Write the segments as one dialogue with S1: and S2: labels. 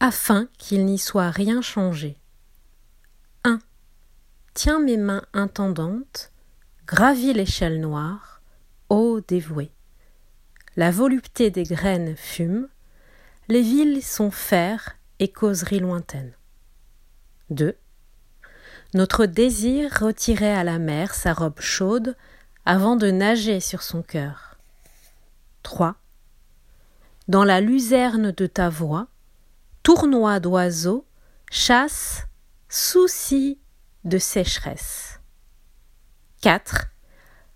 S1: afin qu'il n'y soit rien changé. 1. Tiens mes mains intendantes, gravis l'échelle noire, ô dévoué. La volupté des graines fume, les villes sont fer et causeries lointaines. 2. Notre désir retirait à la mer sa robe chaude avant de nager sur son cœur. 3. Dans la luzerne de ta voix, tournoi d'oiseaux, chasse, souci de sécheresse. 4.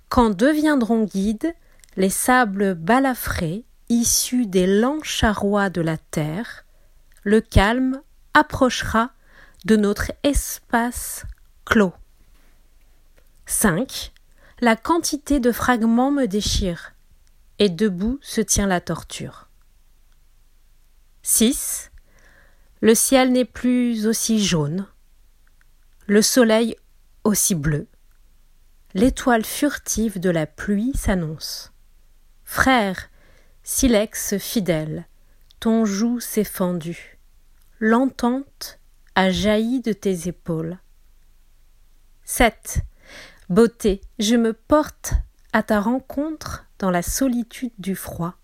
S1: Quand deviendront guides les sables balafrés issus des lents charrois de la terre, le calme approchera de notre espace clos. 5. La quantité de fragments me déchire, et debout se tient la torture. 6. Le ciel n'est plus aussi jaune, le soleil aussi bleu, l'étoile furtive de la pluie s'annonce. Frère, silex fidèle, ton joug s'est fendu, l'entente a jailli de tes épaules. 7. Beauté, je me porte à ta rencontre dans la solitude du froid.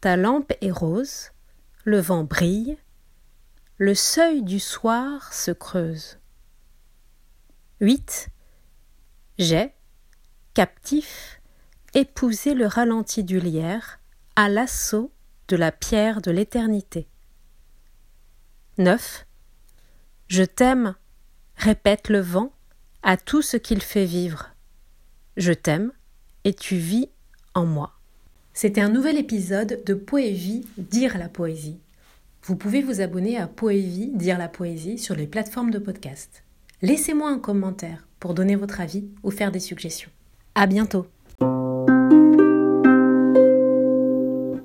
S1: Ta lampe est rose, le vent brille, le seuil du soir se creuse. 8. J'ai, captif, épousé le ralenti du lierre à l'assaut de la pierre de l'éternité. 9. Je t'aime, répète le vent à tout ce qu'il fait vivre. Je t'aime et tu vis en moi. C'était un nouvel épisode de Poévie Dire la poésie. Vous pouvez vous abonner à Poévie Dire la poésie sur les plateformes de podcast. Laissez-moi un commentaire pour donner votre avis ou faire des suggestions. À bientôt!